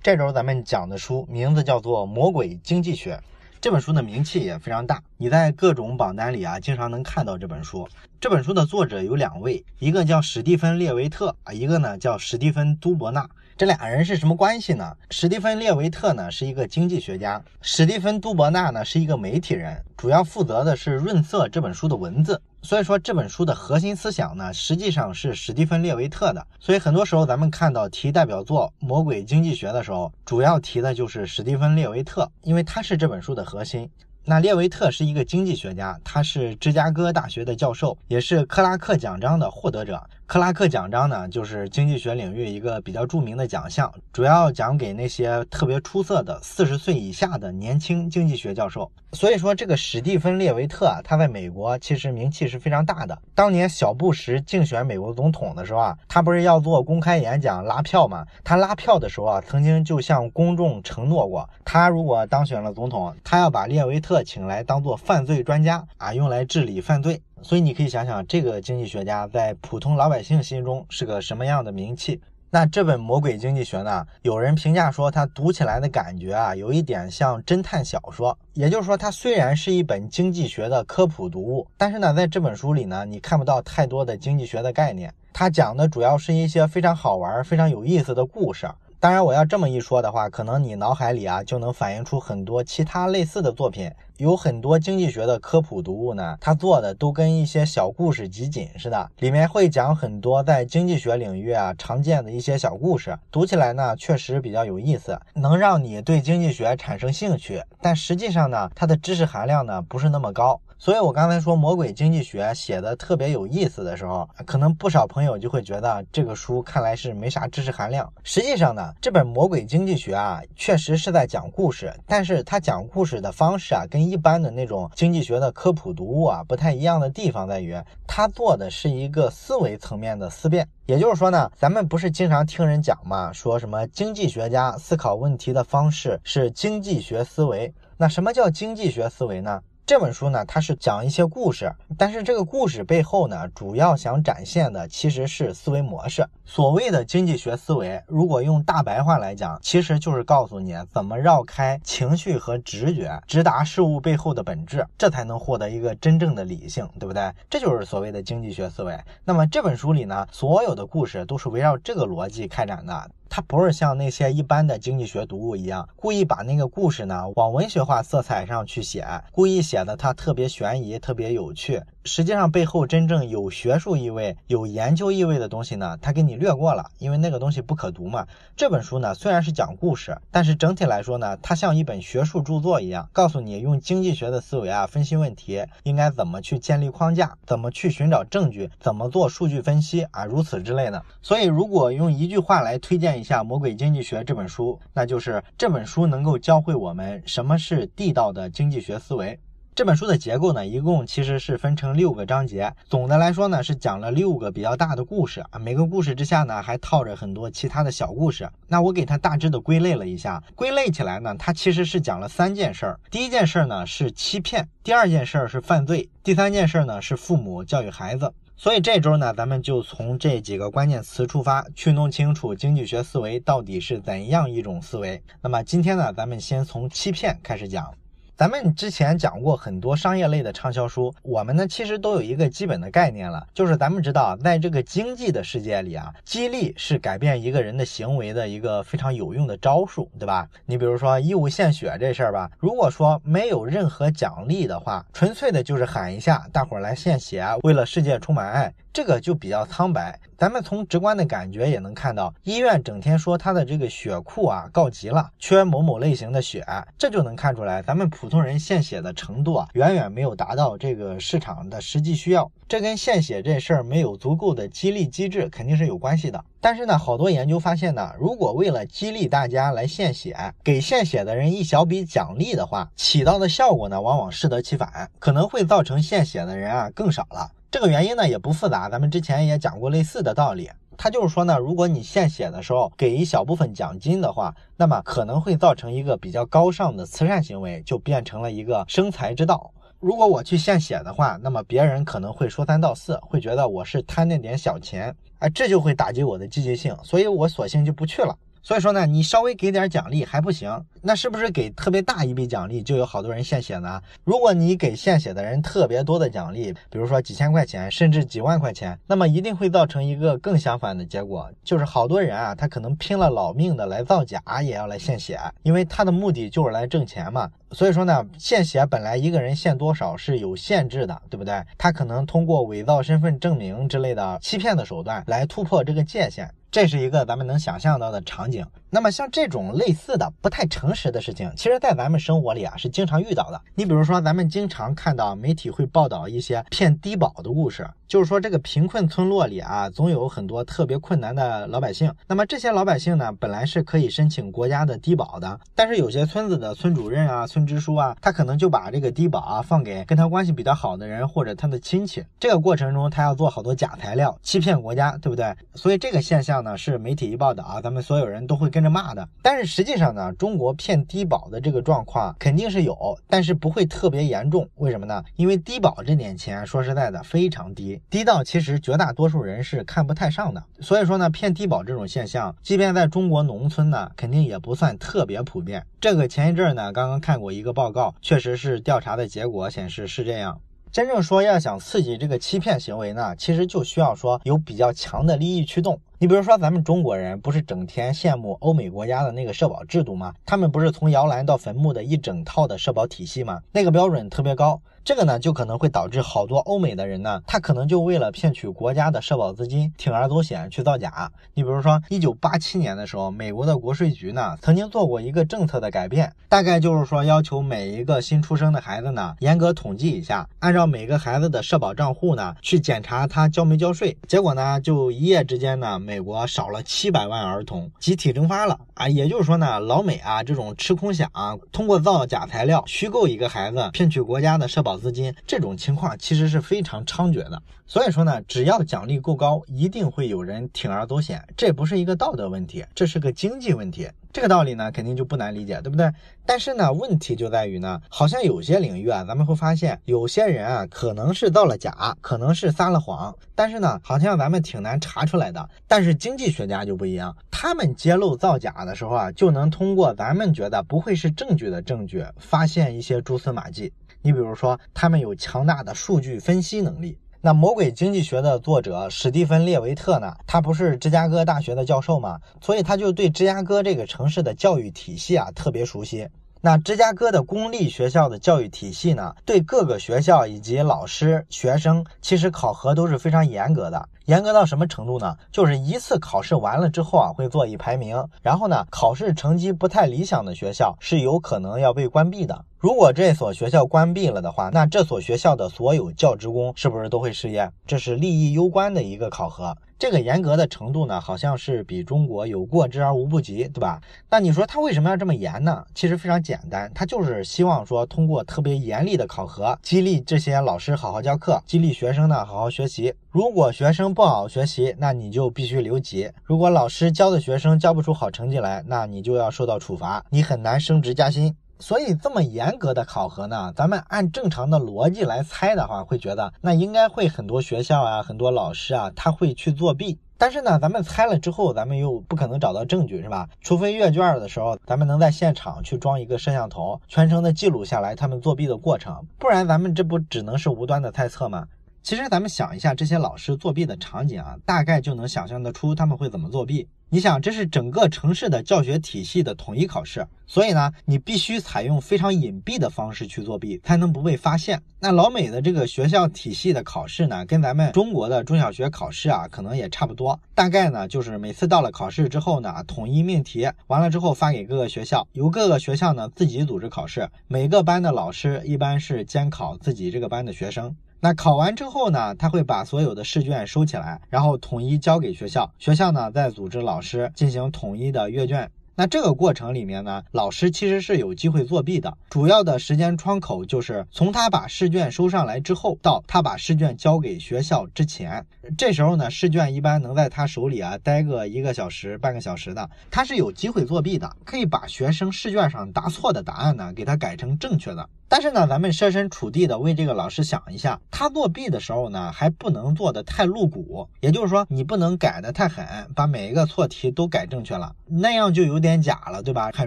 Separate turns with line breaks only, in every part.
这周咱们讲的书名字叫做《魔鬼经济学》，这本书的名气也非常大，你在各种榜单里啊，经常能看到这本书。这本书的作者有两位，一个叫史蒂芬·列维特啊，一个呢叫史蒂芬·都伯纳。这俩人是什么关系呢？史蒂芬·列维特呢是一个经济学家，史蒂芬·杜伯纳呢是一个媒体人，主要负责的是润色这本书的文字。所以说这本书的核心思想呢，实际上是史蒂芬·列维特的。所以很多时候咱们看到提代表作《魔鬼经济学》的时候，主要提的就是史蒂芬·列维特，因为他是这本书的核心。那列维特是一个经济学家，他是芝加哥大学的教授，也是克拉克奖章的获得者。克拉克奖章呢，就是经济学领域一个比较著名的奖项，主要奖给那些特别出色的四十岁以下的年轻经济学教授。所以说，这个史蒂芬·列维特啊，他在美国其实名气是非常大的。当年小布什竞选美国总统的时候啊，他不是要做公开演讲拉票吗？他拉票的时候啊，曾经就向公众承诺过，他如果当选了总统，他要把列维特请来当做犯罪专家啊，用来治理犯罪。所以你可以想想，这个经济学家在普通老百姓心中是个什么样的名气？那这本《魔鬼经济学》呢？有人评价说，它读起来的感觉啊，有一点像侦探小说。也就是说，它虽然是一本经济学的科普读物，但是呢，在这本书里呢，你看不到太多的经济学的概念。它讲的主要是一些非常好玩、非常有意思的故事。当然，我要这么一说的话，可能你脑海里啊就能反映出很多其他类似的作品。有很多经济学的科普读物呢，它做的都跟一些小故事集锦似的，里面会讲很多在经济学领域啊常见的一些小故事，读起来呢确实比较有意思，能让你对经济学产生兴趣。但实际上呢，它的知识含量呢不是那么高。所以，我刚才说《魔鬼经济学》写的特别有意思的时候，可能不少朋友就会觉得这个书看来是没啥知识含量。实际上呢，这本《魔鬼经济学》啊，确实是在讲故事，但是它讲故事的方式啊，跟一般的那种经济学的科普读物啊不太一样的地方在于，它做的是一个思维层面的思辨。也就是说呢，咱们不是经常听人讲嘛，说什么经济学家思考问题的方式是经济学思维？那什么叫经济学思维呢？这本书呢，它是讲一些故事，但是这个故事背后呢，主要想展现的其实是思维模式。所谓的经济学思维，如果用大白话来讲，其实就是告诉你怎么绕开情绪和直觉，直达事物背后的本质，这才能获得一个真正的理性，对不对？这就是所谓的经济学思维。那么这本书里呢，所有的故事都是围绕这个逻辑开展的。它不是像那些一般的经济学读物一样，故意把那个故事呢往文学化色彩上去写，故意写的它特别悬疑、特别有趣。实际上背后真正有学术意味、有研究意味的东西呢，它给你略过了，因为那个东西不可读嘛。这本书呢虽然是讲故事，但是整体来说呢，它像一本学术著作一样，告诉你用经济学的思维啊分析问题，应该怎么去建立框架，怎么去寻找证据，怎么做数据分析啊，如此之类的。所以如果用一句话来推荐一下《魔鬼经济学》这本书，那就是这本书能够教会我们什么是地道的经济学思维。这本书的结构呢，一共其实是分成六个章节。总的来说呢，是讲了六个比较大的故事啊。每个故事之下呢，还套着很多其他的小故事。那我给它大致的归类了一下，归类起来呢，它其实是讲了三件事儿。第一件事儿呢是欺骗，第二件事儿是犯罪，第三件事儿呢是父母教育孩子。所以这周呢，咱们就从这几个关键词出发，去弄清楚经济学思维到底是怎样一种思维。那么今天呢，咱们先从欺骗开始讲。咱们之前讲过很多商业类的畅销书，我们呢其实都有一个基本的概念了，就是咱们知道，在这个经济的世界里啊，激励是改变一个人的行为的一个非常有用的招数，对吧？你比如说义务献血这事儿吧，如果说没有任何奖励的话，纯粹的就是喊一下，大伙儿来献血，为了世界充满爱，这个就比较苍白。咱们从直观的感觉也能看到，医院整天说他的这个血库啊告急了，缺某某类型的血，这就能看出来，咱们普通人献血的程度啊，远远没有达到这个市场的实际需要。这跟献血这事儿没有足够的激励机制肯定是有关系的。但是呢，好多研究发现呢，如果为了激励大家来献血，给献血的人一小笔奖励的话，起到的效果呢，往往适得其反，可能会造成献血的人啊更少了。这个原因呢也不复杂，咱们之前也讲过类似的道理。他就是说呢，如果你献血的时候给一小部分奖金的话，那么可能会造成一个比较高尚的慈善行为，就变成了一个生财之道。如果我去献血的话，那么别人可能会说三道四，会觉得我是贪那点小钱，哎，这就会打击我的积极性，所以我索性就不去了。所以说呢，你稍微给点奖励还不行，那是不是给特别大一笔奖励就有好多人献血呢？如果你给献血的人特别多的奖励，比如说几千块钱，甚至几万块钱，那么一定会造成一个更相反的结果，就是好多人啊，他可能拼了老命的来造假，也要来献血，因为他的目的就是来挣钱嘛。所以说呢，献血本来一个人献多少是有限制的，对不对？他可能通过伪造身份证明之类的欺骗的手段来突破这个界限。这是一个咱们能想象到的场景。那么像这种类似的不太诚实的事情，其实，在咱们生活里啊是经常遇到的。你比如说，咱们经常看到媒体会报道一些骗低保的故事，就是说这个贫困村落里啊，总有很多特别困难的老百姓。那么这些老百姓呢，本来是可以申请国家的低保的，但是有些村子的村主任啊、村支书啊，他可能就把这个低保啊放给跟他关系比较好的人或者他的亲戚。这个过程中，他要做好多假材料，欺骗国家，对不对？所以这个现象呢，是媒体一报道啊，咱们所有人都会跟跟着骂的。但是实际上呢，中国骗低保的这个状况肯定是有，但是不会特别严重。为什么呢？因为低保这点钱，说实在的非常低，低到其实绝大多数人是看不太上的。所以说呢，骗低保这种现象，即便在中国农村呢，肯定也不算特别普遍。这个前一阵呢，刚刚看过一个报告，确实是调查的结果显示是这样。真正说要想刺激这个欺骗行为呢，其实就需要说有比较强的利益驱动。你比如说，咱们中国人不是整天羡慕欧美国家的那个社保制度吗？他们不是从摇篮到坟墓的一整套的社保体系吗？那个标准特别高。这个呢，就可能会导致好多欧美的人呢，他可能就为了骗取国家的社保资金，铤而走险去造假。你比如说，一九八七年的时候，美国的国税局呢，曾经做过一个政策的改变，大概就是说要求每一个新出生的孩子呢，严格统计一下，按照每个孩子的社保账户呢，去检查他交没交税。结果呢，就一夜之间呢，美国少了七百万儿童，集体蒸发了啊！也就是说呢，老美啊，这种吃空饷，通过造假材料，虚构一个孩子，骗取国家的社保。资金这种情况其实是非常猖獗的，所以说呢，只要奖励够高，一定会有人铤而走险。这不是一个道德问题，这是个经济问题。这个道理呢，肯定就不难理解，对不对？但是呢，问题就在于呢，好像有些领域啊，咱们会发现有些人啊，可能是造了假，可能是撒了谎，但是呢，好像咱们挺难查出来的。但是经济学家就不一样，他们揭露造假的时候啊，就能通过咱们觉得不会是证据的证据，发现一些蛛丝马迹。你比如说，他们有强大的数据分析能力。那《魔鬼经济学》的作者史蒂芬·列维特呢？他不是芝加哥大学的教授吗？所以他就对芝加哥这个城市的教育体系啊特别熟悉。那芝加哥的公立学校的教育体系呢，对各个学校以及老师、学生，其实考核都是非常严格的。严格到什么程度呢？就是一次考试完了之后啊，会做一排名，然后呢，考试成绩不太理想的学校是有可能要被关闭的。如果这所学校关闭了的话，那这所学校的所有教职工是不是都会失业？这是利益攸关的一个考核。这个严格的程度呢，好像是比中国有过之而无不及，对吧？那你说他为什么要这么严呢？其实非常简单，他就是希望说通过特别严厉的考核，激励这些老师好好教课，激励学生呢好好学习。如果学生不好好学习，那你就必须留级；如果老师教的学生教不出好成绩来，那你就要受到处罚，你很难升职加薪。所以这么严格的考核呢，咱们按正常的逻辑来猜的话，会觉得那应该会很多学校啊，很多老师啊，他会去作弊。但是呢，咱们猜了之后，咱们又不可能找到证据，是吧？除非阅卷的时候，咱们能在现场去装一个摄像头，全程的记录下来他们作弊的过程，不然咱们这不只能是无端的猜测吗？其实咱们想一下这些老师作弊的场景啊，大概就能想象得出他们会怎么作弊。你想，这是整个城市的教学体系的统一考试，所以呢，你必须采用非常隐蔽的方式去作弊，才能不被发现。那老美的这个学校体系的考试呢，跟咱们中国的中小学考试啊，可能也差不多。大概呢，就是每次到了考试之后呢，统一命题，完了之后发给各个学校，由各个学校呢自己组织考试。每个班的老师一般是监考自己这个班的学生。那考完之后呢，他会把所有的试卷收起来，然后统一交给学校，学校呢再组织老师进行统一的阅卷。那这个过程里面呢，老师其实是有机会作弊的。主要的时间窗口就是从他把试卷收上来之后，到他把试卷交给学校之前。这时候呢，试卷一般能在他手里啊待个一个小时、半个小时的，他是有机会作弊的，可以把学生试卷上答错的答案呢给他改成正确的。但是呢，咱们设身处地的为这个老师想一下，他作弊的时候呢，还不能做的太露骨，也就是说，你不能改的太狠，把每一个错题都改正确了，那样就有点假了，对吧？很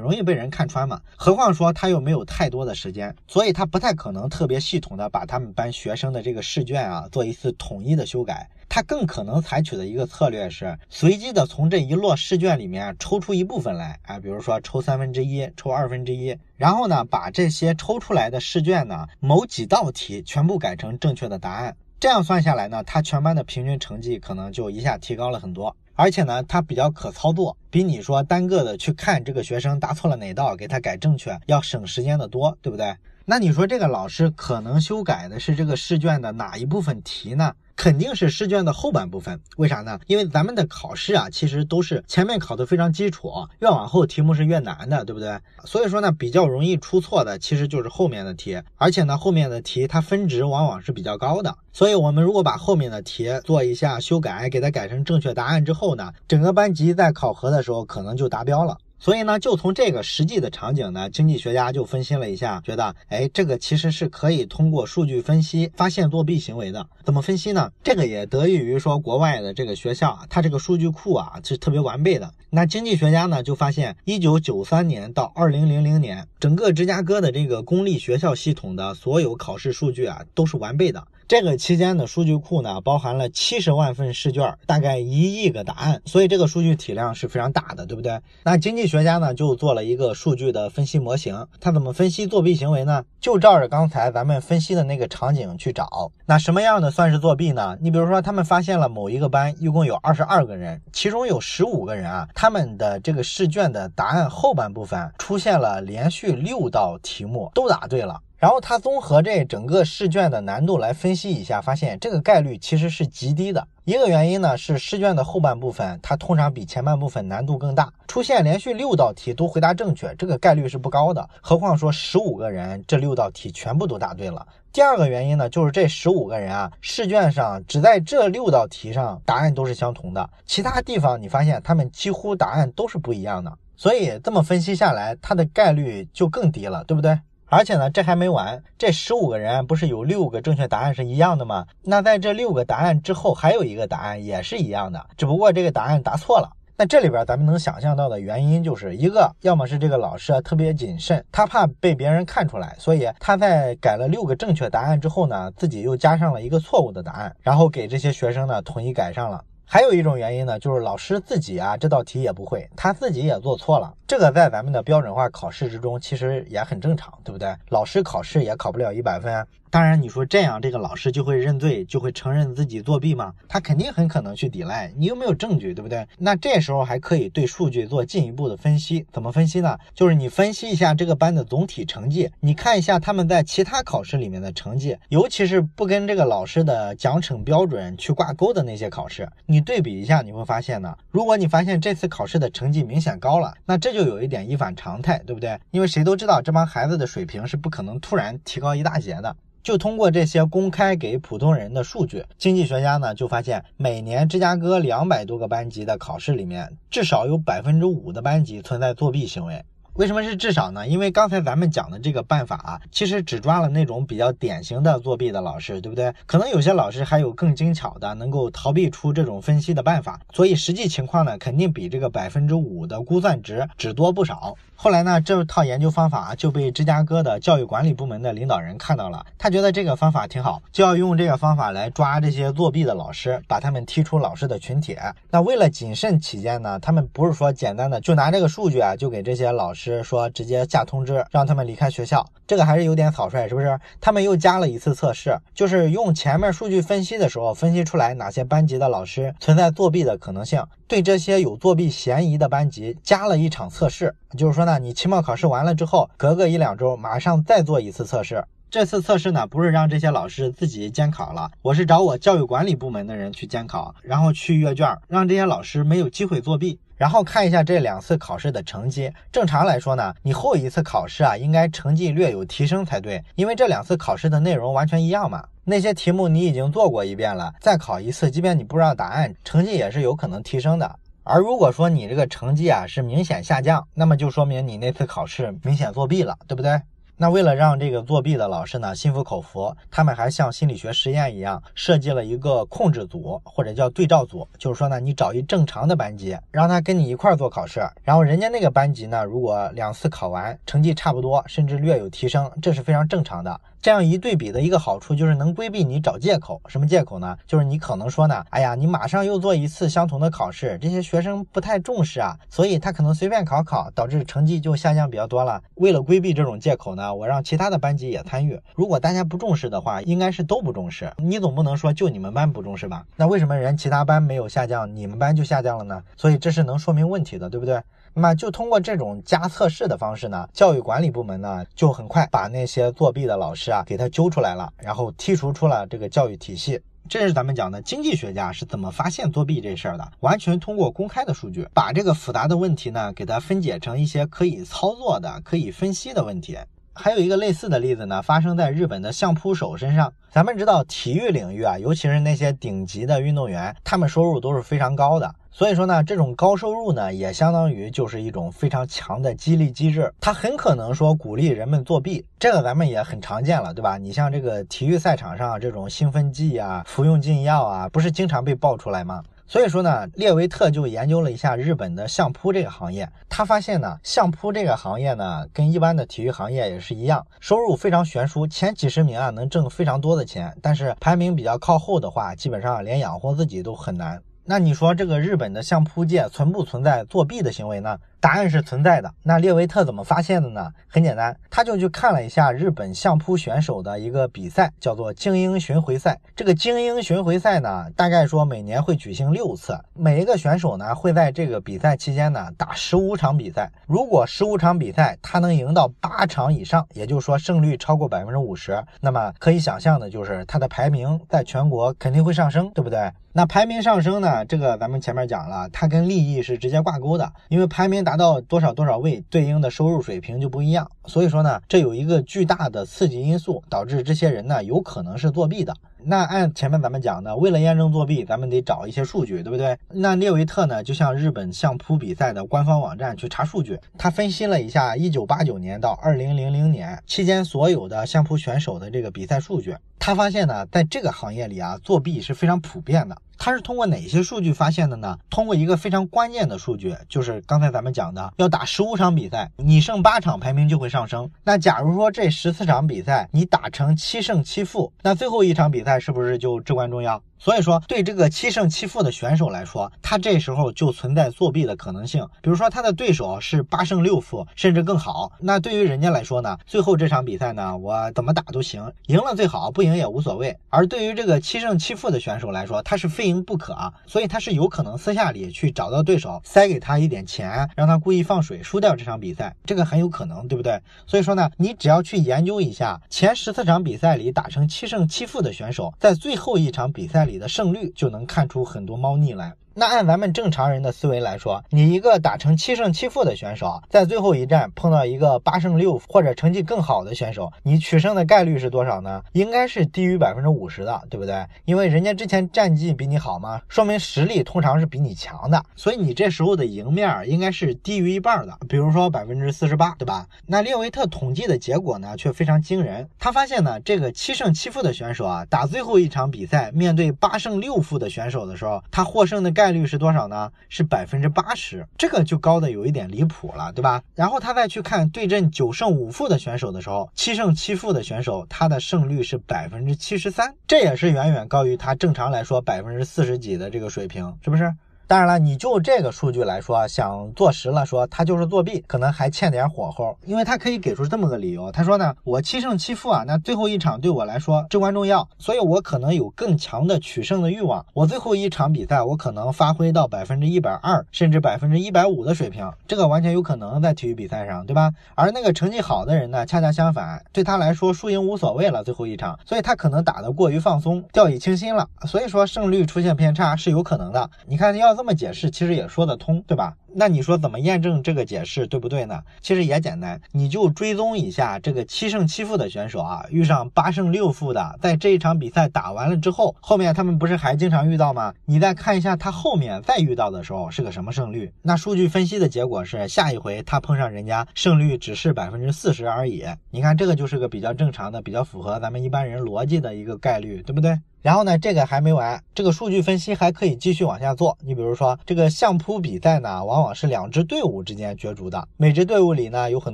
容易被人看穿嘛。何况说他又没有太多的时间，所以他不太可能特别系统的把他们班学生的这个试卷啊做一次统一的修改。他更可能采取的一个策略是随机的从这一摞试卷里面抽出一部分来，啊，比如说抽三分之一，抽二分之一，然后呢，把这些抽出来的试卷呢，某几道题全部改成正确的答案。这样算下来呢，他全班的平均成绩可能就一下提高了很多，而且呢，他比较可操作，比你说单个的去看这个学生答错了哪道，给他改正确，要省时间的多，对不对？那你说这个老师可能修改的是这个试卷的哪一部分题呢？肯定是试卷的后半部分，为啥呢？因为咱们的考试啊，其实都是前面考的非常基础，越往后题目是越难的，对不对？所以说呢，比较容易出错的其实就是后面的题，而且呢，后面的题它分值往往是比较高的。所以，我们如果把后面的题做一下修改，给它改成正确答案之后呢，整个班级在考核的时候可能就达标了。所以呢，就从这个实际的场景呢，经济学家就分析了一下，觉得，哎，这个其实是可以通过数据分析发现作弊行为的。怎么分析呢？这个也得益于说国外的这个学校啊，它这个数据库啊是特别完备的。那经济学家呢就发现，一九九三年到二零零零年，整个芝加哥的这个公立学校系统的所有考试数据啊都是完备的。这个期间的数据库呢，包含了七十万份试卷，大概一亿个答案，所以这个数据体量是非常大的，对不对？那经济学家呢就做了一个数据的分析模型，他怎么分析作弊行为呢？就照着刚才咱们分析的那个场景去找。那什么样的算是作弊呢？你比如说，他们发现了某一个班一共有二十二个人，其中有十五个人啊，他们的这个试卷的答案后半部分出现了连续六道题目都答对了。然后他综合这整个试卷的难度来分析一下，发现这个概率其实是极低的。一个原因呢是试卷的后半部分它通常比前半部分难度更大，出现连续六道题都回答正确，这个概率是不高的。何况说十五个人这六道题全部都答对了。第二个原因呢就是这十五个人啊，试卷上只在这六道题上答案都是相同的，其他地方你发现他们几乎答案都是不一样的。所以这么分析下来，它的概率就更低了，对不对？而且呢，这还没完，这十五个人不是有六个正确答案是一样的吗？那在这六个答案之后，还有一个答案也是一样的，只不过这个答案答错了。那这里边咱们能想象到的原因，就是一个，要么是这个老师啊特别谨慎，他怕被别人看出来，所以他在改了六个正确答案之后呢，自己又加上了一个错误的答案，然后给这些学生呢统一改上了。还有一种原因呢，就是老师自己啊这道题也不会，他自己也做错了。这个在咱们的标准化考试之中，其实也很正常，对不对？老师考试也考不了一百分。当然，你说这样，这个老师就会认罪，就会承认自己作弊吗？他肯定很可能去抵赖。你有没有证据，对不对？那这时候还可以对数据做进一步的分析。怎么分析呢？就是你分析一下这个班的总体成绩，你看一下他们在其他考试里面的成绩，尤其是不跟这个老师的奖惩标准去挂钩的那些考试，你对比一下，你会发现呢，如果你发现这次考试的成绩明显高了，那这就就有一点一反常态，对不对？因为谁都知道这帮孩子的水平是不可能突然提高一大截的。就通过这些公开给普通人的数据，经济学家呢就发现，每年芝加哥两百多个班级的考试里面，至少有百分之五的班级存在作弊行为。为什么是至少呢？因为刚才咱们讲的这个办法啊，其实只抓了那种比较典型的作弊的老师，对不对？可能有些老师还有更精巧的，能够逃避出这种分析的办法。所以实际情况呢，肯定比这个百分之五的估算值只多不少。后来呢，这套研究方法就被芝加哥的教育管理部门的领导人看到了，他觉得这个方法挺好，就要用这个方法来抓这些作弊的老师，把他们踢出老师的群体。那为了谨慎起见呢，他们不是说简单的就拿这个数据啊，就给这些老师说直接下通知让他们离开学校，这个还是有点草率，是不是？他们又加了一次测试，就是用前面数据分析的时候分析出来哪些班级的老师存在作弊的可能性，对这些有作弊嫌疑的班级加了一场测试，就是说呢。你期末考试完了之后，隔个一两周，马上再做一次测试。这次测试呢，不是让这些老师自己监考了，我是找我教育管理部门的人去监考，然后去阅卷，让这些老师没有机会作弊，然后看一下这两次考试的成绩。正常来说呢，你后一次考试啊，应该成绩略有提升才对，因为这两次考试的内容完全一样嘛。那些题目你已经做过一遍了，再考一次，即便你不知道答案，成绩也是有可能提升的。而如果说你这个成绩啊是明显下降，那么就说明你那次考试明显作弊了，对不对？那为了让这个作弊的老师呢心服口服，他们还像心理学实验一样，设计了一个控制组或者叫对照组，就是说呢，你找一正常的班级，让他跟你一块儿做考试，然后人家那个班级呢，如果两次考完成绩差不多，甚至略有提升，这是非常正常的。这样一对比的一个好处就是能规避你找借口。什么借口呢？就是你可能说呢，哎呀，你马上又做一次相同的考试，这些学生不太重视啊，所以他可能随便考考，导致成绩就下降比较多了。为了规避这种借口呢，我让其他的班级也参与。如果大家不重视的话，应该是都不重视。你总不能说就你们班不重视吧？那为什么人其他班没有下降，你们班就下降了呢？所以这是能说明问题的，对不对？那么就通过这种加测试的方式呢，教育管理部门呢就很快把那些作弊的老师啊给它揪出来了，然后剔除出了这个教育体系。这是咱们讲的经济学家是怎么发现作弊这事儿的，完全通过公开的数据，把这个复杂的问题呢给它分解成一些可以操作的、可以分析的问题。还有一个类似的例子呢，发生在日本的相扑手身上。咱们知道体育领域啊，尤其是那些顶级的运动员，他们收入都是非常高的。所以说呢，这种高收入呢，也相当于就是一种非常强的激励机制，它很可能说鼓励人们作弊。这个咱们也很常见了，对吧？你像这个体育赛场上这种兴奋剂啊、服用禁药啊，不是经常被爆出来吗？所以说呢，列维特就研究了一下日本的相扑这个行业，他发现呢，相扑这个行业呢，跟一般的体育行业也是一样，收入非常悬殊，前几十名啊能挣非常多的钱，但是排名比较靠后的话，基本上连养活自己都很难。那你说这个日本的相扑界存不存在作弊的行为呢？答案是存在的。那列维特怎么发现的呢？很简单，他就去看了一下日本相扑选手的一个比赛，叫做精英巡回赛。这个精英巡回赛呢，大概说每年会举行六次，每一个选手呢会在这个比赛期间呢打十五场比赛。如果十五场比赛他能赢到八场以上，也就是说胜率超过百分之五十，那么可以想象的就是他的排名在全国肯定会上升，对不对？那排名上升呢，这个咱们前面讲了，它跟利益是直接挂钩的，因为排名打达到多少多少位，对应的收入水平就不一样。所以说呢，这有一个巨大的刺激因素，导致这些人呢有可能是作弊的。那按前面咱们讲的，为了验证作弊，咱们得找一些数据，对不对？那列维特呢，就向日本相扑比赛的官方网站去查数据，他分析了一下1989年到2000年期间所有的相扑选手的这个比赛数据，他发现呢，在这个行业里啊，作弊是非常普遍的。他是通过哪些数据发现的呢？通过一个非常关键的数据，就是刚才咱们讲的，要打十五场比赛，你胜八场，排名就会上升。那假如说这十四场比赛你打成七胜七负，那最后一场比赛是不是就至关重要？所以说，对这个七胜七负的选手来说，他这时候就存在作弊的可能性。比如说，他的对手是八胜六负，甚至更好，那对于人家来说呢，最后这场比赛呢，我怎么打都行，赢了最好，不赢也无所谓。而对于这个七胜七负的选手来说，他是非赢不可，所以他是有可能私下里去找到对手，塞给他一点钱，让他故意放水，输掉这场比赛，这个很有可能，对不对？所以说呢，你只要去研究一下前十四场比赛里打成七胜七负的选手，在最后一场比赛里。你的胜率就能看出很多猫腻来。那按咱们正常人的思维来说，你一个打成七胜七负的选手，在最后一战碰到一个八胜六负或者成绩更好的选手，你取胜的概率是多少呢？应该是低于百分之五十的，对不对？因为人家之前战绩比你好嘛，说明实力通常是比你强的，所以你这时候的赢面应该是低于一半的，比如说百分之四十八，对吧？那列维特统计的结果呢，却非常惊人。他发现呢，这个七胜七负的选手啊，打最后一场比赛，面对八胜六负的选手的时候，他获胜的概概率是多少呢？是百分之八十，这个就高的有一点离谱了，对吧？然后他再去看对阵九胜五负的选手的时候，七胜七负的选手，他的胜率是百分之七十三，这也是远远高于他正常来说百分之四十几的这个水平，是不是？当然了，你就这个数据来说，想坐实了说他就是作弊，可能还欠点火候，因为他可以给出这么个理由，他说呢，我七胜七负啊，那最后一场对我来说至关重要，所以我可能有更强的取胜的欲望，我最后一场比赛我可能发挥到百分之一百二甚至百分之一百五的水平，这个完全有可能在体育比赛上，对吧？而那个成绩好的人呢，恰恰相反，对他来说输赢无所谓了，最后一场，所以他可能打得过于放松，掉以轻心了，所以说胜率出现偏差是有可能的。你看要。这么解释其实也说得通，对吧？那你说怎么验证这个解释对不对呢？其实也简单，你就追踪一下这个七胜七负的选手啊，遇上八胜六负的，在这一场比赛打完了之后，后面他们不是还经常遇到吗？你再看一下他后面再遇到的时候是个什么胜率？那数据分析的结果是，下一回他碰上人家胜率只是百分之四十而已。你看这个就是个比较正常的、比较符合咱们一般人逻辑的一个概率，对不对？然后呢，这个还没完，这个数据分析还可以继续往下做。你比如说，这个相扑比赛呢，往往是两支队伍之间角逐的，每支队伍里呢有很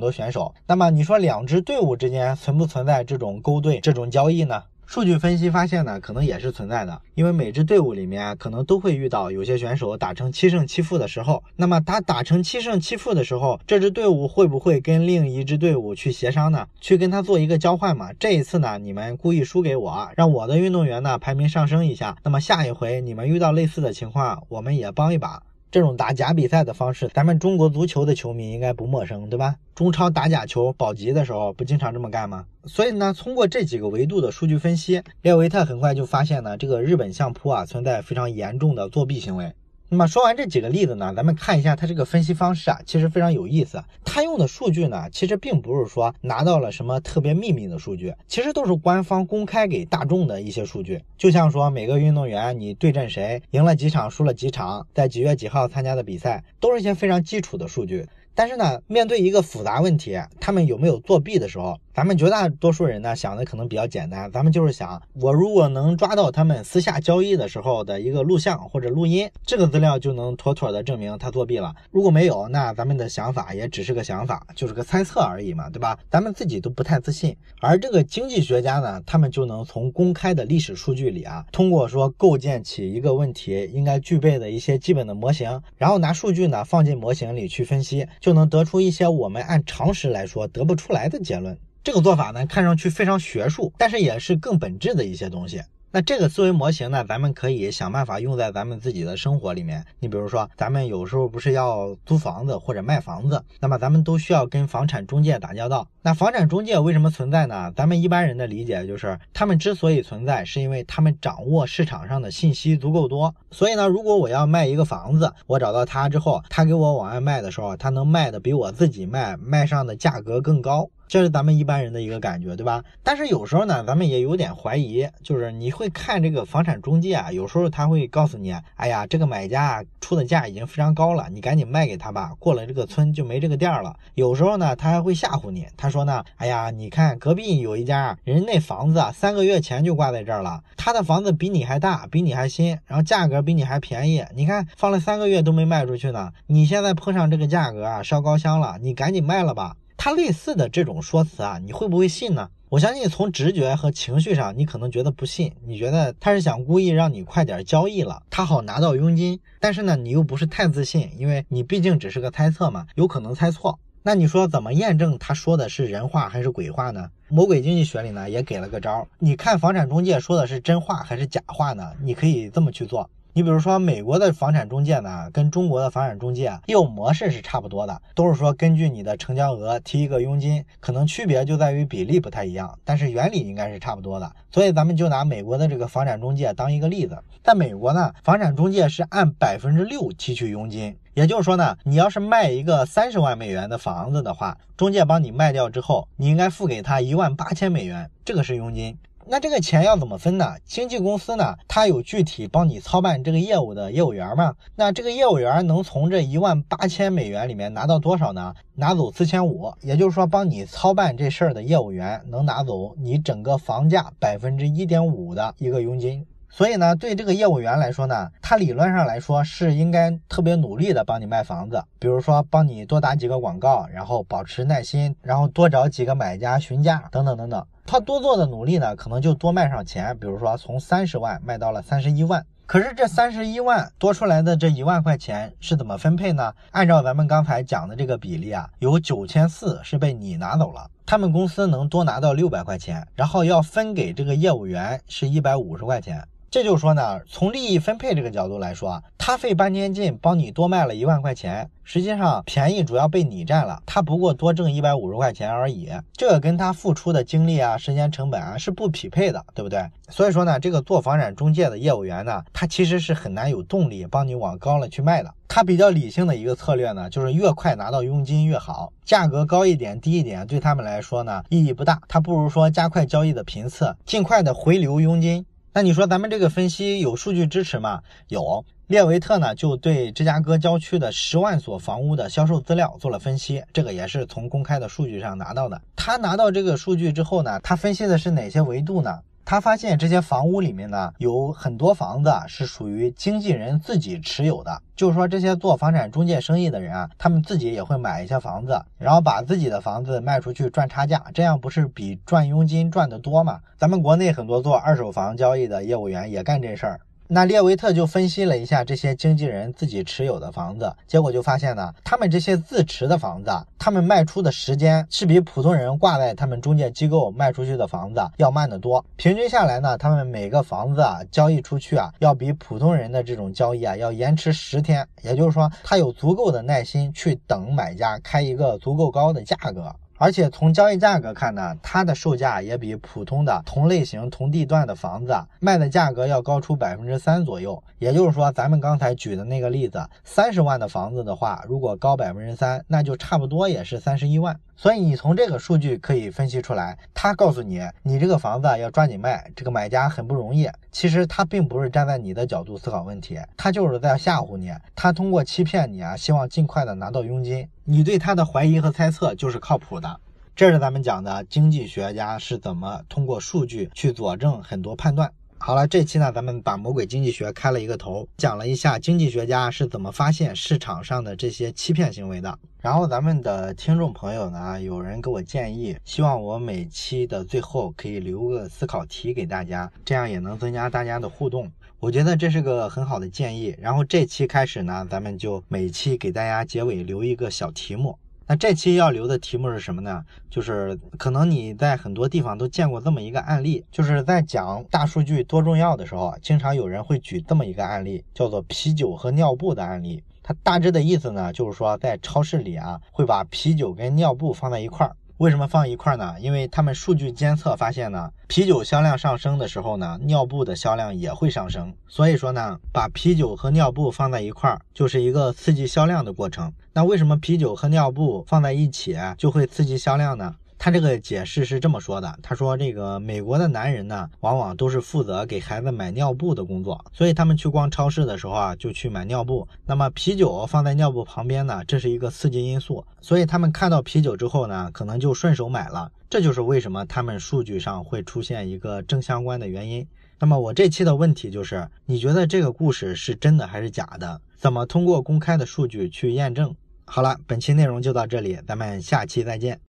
多选手。那么你说两支队伍之间存不存在这种勾兑、这种交易呢？数据分析发现呢，可能也是存在的，因为每支队伍里面可能都会遇到有些选手打成七胜七负的时候。那么他打成七胜七负的时候，这支队伍会不会跟另一支队伍去协商呢？去跟他做一个交换嘛？这一次呢，你们故意输给我，让我的运动员呢排名上升一下。那么下一回你们遇到类似的情况，我们也帮一把。这种打假比赛的方式，咱们中国足球的球迷应该不陌生，对吧？中超打假球保级的时候，不经常这么干吗？所以呢，通过这几个维度的数据分析，列维特很快就发现呢，这个日本相扑啊存在非常严重的作弊行为。那么说完这几个例子呢，咱们看一下他这个分析方式啊，其实非常有意思。他用的数据呢，其实并不是说拿到了什么特别秘密的数据，其实都是官方公开给大众的一些数据。就像说每个运动员你对阵谁，赢了几场，输了几场，在几月几号参加的比赛，都是一些非常基础的数据。但是呢，面对一个复杂问题，他们有没有作弊的时候？咱们绝大多数人呢想的可能比较简单，咱们就是想，我如果能抓到他们私下交易的时候的一个录像或者录音，这个资料就能妥妥的证明他作弊了。如果没有，那咱们的想法也只是个想法，就是个猜测而已嘛，对吧？咱们自己都不太自信。而这个经济学家呢，他们就能从公开的历史数据里啊，通过说构建起一个问题应该具备的一些基本的模型，然后拿数据呢放进模型里去分析，就能得出一些我们按常识来说得不出来的结论。这个做法呢，看上去非常学术，但是也是更本质的一些东西。那这个思维模型呢，咱们可以想办法用在咱们自己的生活里面。你比如说，咱们有时候不是要租房子或者卖房子，那么咱们都需要跟房产中介打交道。那房产中介为什么存在呢？咱们一般人的理解就是，他们之所以存在，是因为他们掌握市场上的信息足够多。所以呢，如果我要卖一个房子，我找到他之后，他给我往外卖的时候，他能卖的比我自己卖卖上的价格更高。这是咱们一般人的一个感觉，对吧？但是有时候呢，咱们也有点怀疑，就是你会看这个房产中介啊，有时候他会告诉你，哎呀，这个买家出的价已经非常高了，你赶紧卖给他吧，过了这个村就没这个店了。有时候呢，他还会吓唬你，他说呢，哎呀，你看隔壁有一家人那房子啊，三个月前就挂在这儿了，他的房子比你还大，比你还新，然后价格比你还便宜，你看放了三个月都没卖出去呢，你现在碰上这个价格啊，烧高香了，你赶紧卖了吧。他类似的这种说辞啊，你会不会信呢？我相信从直觉和情绪上，你可能觉得不信，你觉得他是想故意让你快点交易了，他好拿到佣金。但是呢，你又不是太自信，因为你毕竟只是个猜测嘛，有可能猜错。那你说怎么验证他说的是人话还是鬼话呢？魔鬼经济学里呢也给了个招，你看房产中介说的是真话还是假话呢？你可以这么去做。你比如说，美国的房产中介呢，跟中国的房产中介业务模式是差不多的，都是说根据你的成交额提一个佣金，可能区别就在于比例不太一样，但是原理应该是差不多的。所以咱们就拿美国的这个房产中介当一个例子，在美国呢，房产中介是按百分之六提取佣金，也就是说呢，你要是卖一个三十万美元的房子的话，中介帮你卖掉之后，你应该付给他一万八千美元，这个是佣金。那这个钱要怎么分呢？经纪公司呢，它有具体帮你操办这个业务的业务员吗？那这个业务员能从这一万八千美元里面拿到多少呢？拿走四千五，也就是说，帮你操办这事儿的业务员能拿走你整个房价百分之一点五的一个佣金。所以呢，对这个业务员来说呢，他理论上来说是应该特别努力的帮你卖房子，比如说帮你多打几个广告，然后保持耐心，然后多找几个买家询价等等等等。他多做的努力呢，可能就多卖上钱，比如说从三十万卖到了三十一万。可是这三十一万多出来的这一万块钱是怎么分配呢？按照咱们刚才讲的这个比例啊，有九千四是被你拿走了，他们公司能多拿到六百块钱，然后要分给这个业务员是一百五十块钱。这就是说呢，从利益分配这个角度来说啊，他费半天劲帮你多卖了一万块钱，实际上便宜主要被你占了，他不过多挣一百五十块钱而已，这个跟他付出的精力啊、时间成本啊是不匹配的，对不对？所以说呢，这个做房产中介的业务员呢，他其实是很难有动力帮你往高了去卖的。他比较理性的一个策略呢，就是越快拿到佣金越好，价格高一点、低一点对他们来说呢意义不大，他不如说加快交易的频次，尽快的回流佣金。那你说咱们这个分析有数据支持吗？有，列维特呢就对芝加哥郊区的十万所房屋的销售资料做了分析，这个也是从公开的数据上拿到的。他拿到这个数据之后呢，他分析的是哪些维度呢？他发现这些房屋里面呢，有很多房子是属于经纪人自己持有的，就是说这些做房产中介生意的人啊，他们自己也会买一些房子，然后把自己的房子卖出去赚差价，这样不是比赚佣金赚的多吗？咱们国内很多做二手房交易的业务员也干这事儿。那列维特就分析了一下这些经纪人自己持有的房子，结果就发现呢，他们这些自持的房子，他们卖出的时间是比普通人挂在他们中介机构卖出去的房子要慢得多。平均下来呢，他们每个房子啊交易出去啊，要比普通人的这种交易啊要延迟十天。也就是说，他有足够的耐心去等买家开一个足够高的价格。而且从交易价格看呢，它的售价也比普通的同类型、同地段的房子卖的价格要高出百分之三左右。也就是说，咱们刚才举的那个例子，三十万的房子的话，如果高百分之三，那就差不多也是三十一万。所以你从这个数据可以分析出来，他告诉你，你这个房子要抓紧卖，这个买家很不容易。其实他并不是站在你的角度思考问题，他就是在吓唬你，他通过欺骗你啊，希望尽快的拿到佣金。你对他的怀疑和猜测就是靠谱的。这是咱们讲的经济学家是怎么通过数据去佐证很多判断。好了，这期呢，咱们把魔鬼经济学开了一个头，讲了一下经济学家是怎么发现市场上的这些欺骗行为的。然后咱们的听众朋友呢，有人给我建议，希望我每期的最后可以留个思考题给大家，这样也能增加大家的互动。我觉得这是个很好的建议。然后这期开始呢，咱们就每期给大家结尾留一个小题目。那这期要留的题目是什么呢？就是可能你在很多地方都见过这么一个案例，就是在讲大数据多重要的时候，经常有人会举这么一个案例，叫做啤酒和尿布的案例。它大致的意思呢，就是说在超市里啊，会把啤酒跟尿布放在一块儿。为什么放一块儿呢？因为他们数据监测发现呢，啤酒销量上升的时候呢，尿布的销量也会上升。所以说呢，把啤酒和尿布放在一块儿，就是一个刺激销量的过程。那为什么啤酒和尿布放在一起就会刺激销量呢？他这个解释是这么说的：他说，这个美国的男人呢，往往都是负责给孩子买尿布的工作，所以他们去逛超市的时候啊，就去买尿布。那么啤酒放在尿布旁边呢，这是一个刺激因素，所以他们看到啤酒之后呢，可能就顺手买了。这就是为什么他们数据上会出现一个正相关的原因。那么我这期的问题就是，你觉得这个故事是真的还是假的？怎么通过公开的数据去验证？好了，本期内容就到这里，咱们下期再见。